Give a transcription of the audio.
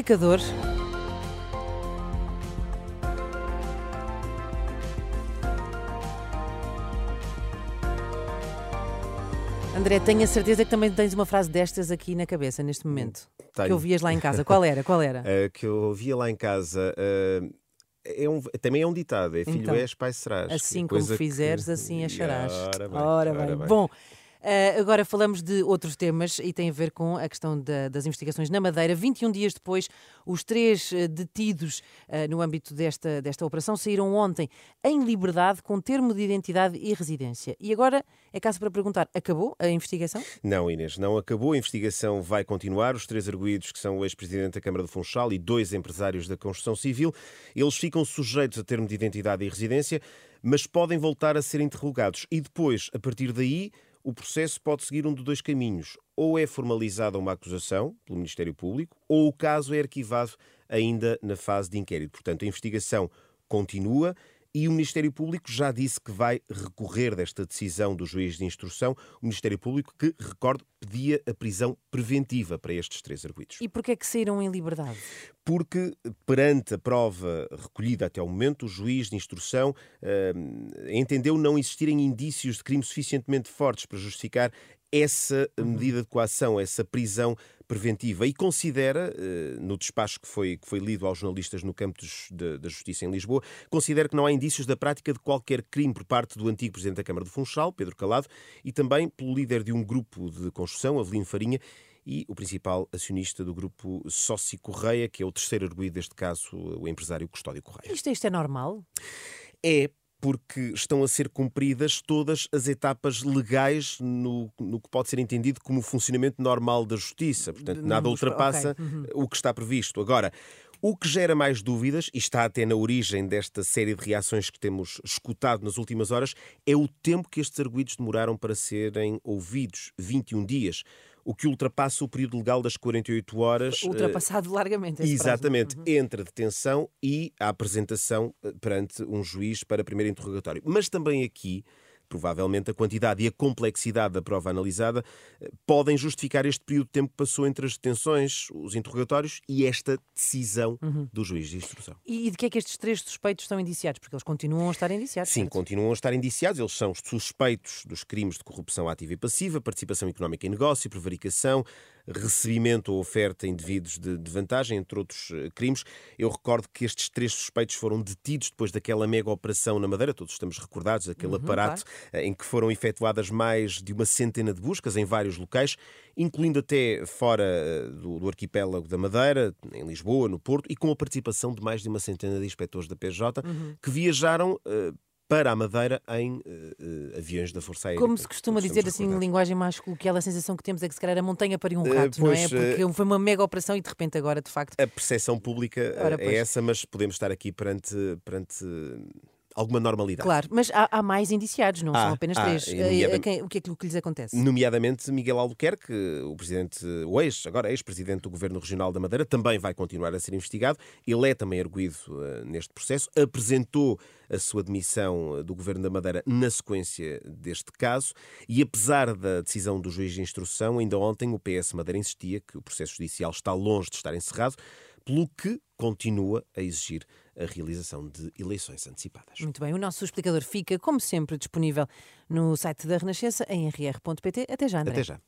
explicador. André, tenho a certeza que também tens uma frase destas aqui na cabeça neste momento. Tenho. Que ouvias lá em casa. Qual era? Qual era? Uh, que eu ouvia lá em casa. Uh, é um, também é um ditado: é filho Então, és, pai serás. Assim Coisa como que- fizeres, assim acharás. Ora bem, Ora ora bem. bem. Bom, eh, agora falamos de outros temas e tem a ver com a questão da- das investigações na Madeira. 21 dias depois, os três eh, detidos eh, no âmbito desta, desta operação saíram ontem em liberdade com termo de identidade e residência. E agora é caso para perguntar: acabou a investigação? Não, Inês, não acabou. A investigação vai continuar. Os três arguídos, que são o ex-presidente da Câmara do Funchal e dois empresários da construção civil, eles ficam sujeitos a termo de identidade e residência, mas podem voltar a ser interrogados. E depois, a partir daí, o processo pode seguir um de dois caminhos. Ou é formalizada uma acusação pelo Ministério Público, ou o caso é arquivado ainda na fase de inquérito. Portanto, a investigação continua. E o Ministério Público já disse que vai recorrer desta decisão do juiz de instrução. O Ministério Público, que, recordo, pedia a prisão preventiva para estes três arguidos. E porquê é que saíram em liberdade? Porque, perante a prova recolhida até ao momento, o juiz de instrução eh, entendeu não existirem indícios de crime suficientemente fortes para justificar essa medida de coação, essa prisão preventiva e considera, eh, no despacho que foi, que foi lido aos jornalistas no campo da Justiça em Lisboa, considera que não há indícios da prática de qualquer crime por parte do antigo Presidente da Câmara do Funchal, Pedro Calado, e também pelo líder de um grupo de construção, Avelino Farinha, e o principal acionista do grupo Sócio Correia, que é o terceiro arguído deste caso, o empresário Custódio Correia. Isto, isto é normal? É porque estão a ser cumpridas todas as etapas legais no, no que pode ser entendido como o funcionamento normal da justiça. Portanto, nada ultrapassa ok, uhum. o que está previsto. Agora, o que gera mais dúvidas, e está até na origem desta série de reações que temos escutado nas últimas horas, é o tempo que estes arguídos demoraram para serem ouvidos 21 dias. O que ultrapassa o período legal das 48 horas. eh, Ultrapassado largamente esse prazo. Exatamente, entre a detenção e a apresentação eh, perante um juiz para primeiro interrogatório. Mas também aqui, provavelmente, a quantidade e a complexidade da prova analisada eh, podem justificar este período de tempo que passou entre as detenções, os interrogatórios e esta decisão do juiz de instrução. E, e de que é que estes três suspeitos estão indiciados? Porque eles continuam a estar indiciados. Sim, certo? continuam a estar indiciados. Eles são suspeitos dos crimes de corrupção ativa e passiva, participação económica em negócio, prevaricação, recebimento ou oferta indevidos de, de vantagem, entre outros eh, crimes. Eu recordo que estes três suspeitos foram detidos depois daquela mega operação na Madeira, todos estamos recordados, aquele Uhum, aparato eh, em que foram efetuadas mais de uma centena de buscas em vários locais, incluindo até fora eh, do, do arquipélago da Madeira, em Lisboa, no Porto, e com a participação de mais de uma centena de inspectores da PJ Uhum. que viajaram eh, para a Madeira em eh, aviões da Força Aérea. Como se costuma dizer assim, em linguagem mais coloquial, a sensação que temos é que se calhar a montanha pariu um Eh, rato, não é? pois, Porque foi uma mega operação e de repente agora, de facto, A percepção pública Ora, pois. é essa, mas podemos estar aqui perante, perante alguma normalidade. claro. Mas há, há mais indiciados, não Há, são apenas há, três. e Eh, quem- o que é que, que lhes acontece? Nomeadamente Miguel Albuquerque, o presidente, o ex, agora ex-presidente do Governo Regional da Madeira, também vai continuar a ser investigado. Ele é também arguído eh, neste processo. Apresentou a sua demissão eh, do Governo da Madeira na sequência deste caso. E apesar da decisão do juiz de instrução, ainda ontem o PS Madeira insistia que o processo judicial está longe de estar encerrado, pelo que continua a exigir a realização de eleições antecipadas. Muito bem, o nosso explicador fica, como sempre, disponível no site da Renascença em rr.pt. Até já, André. Até já.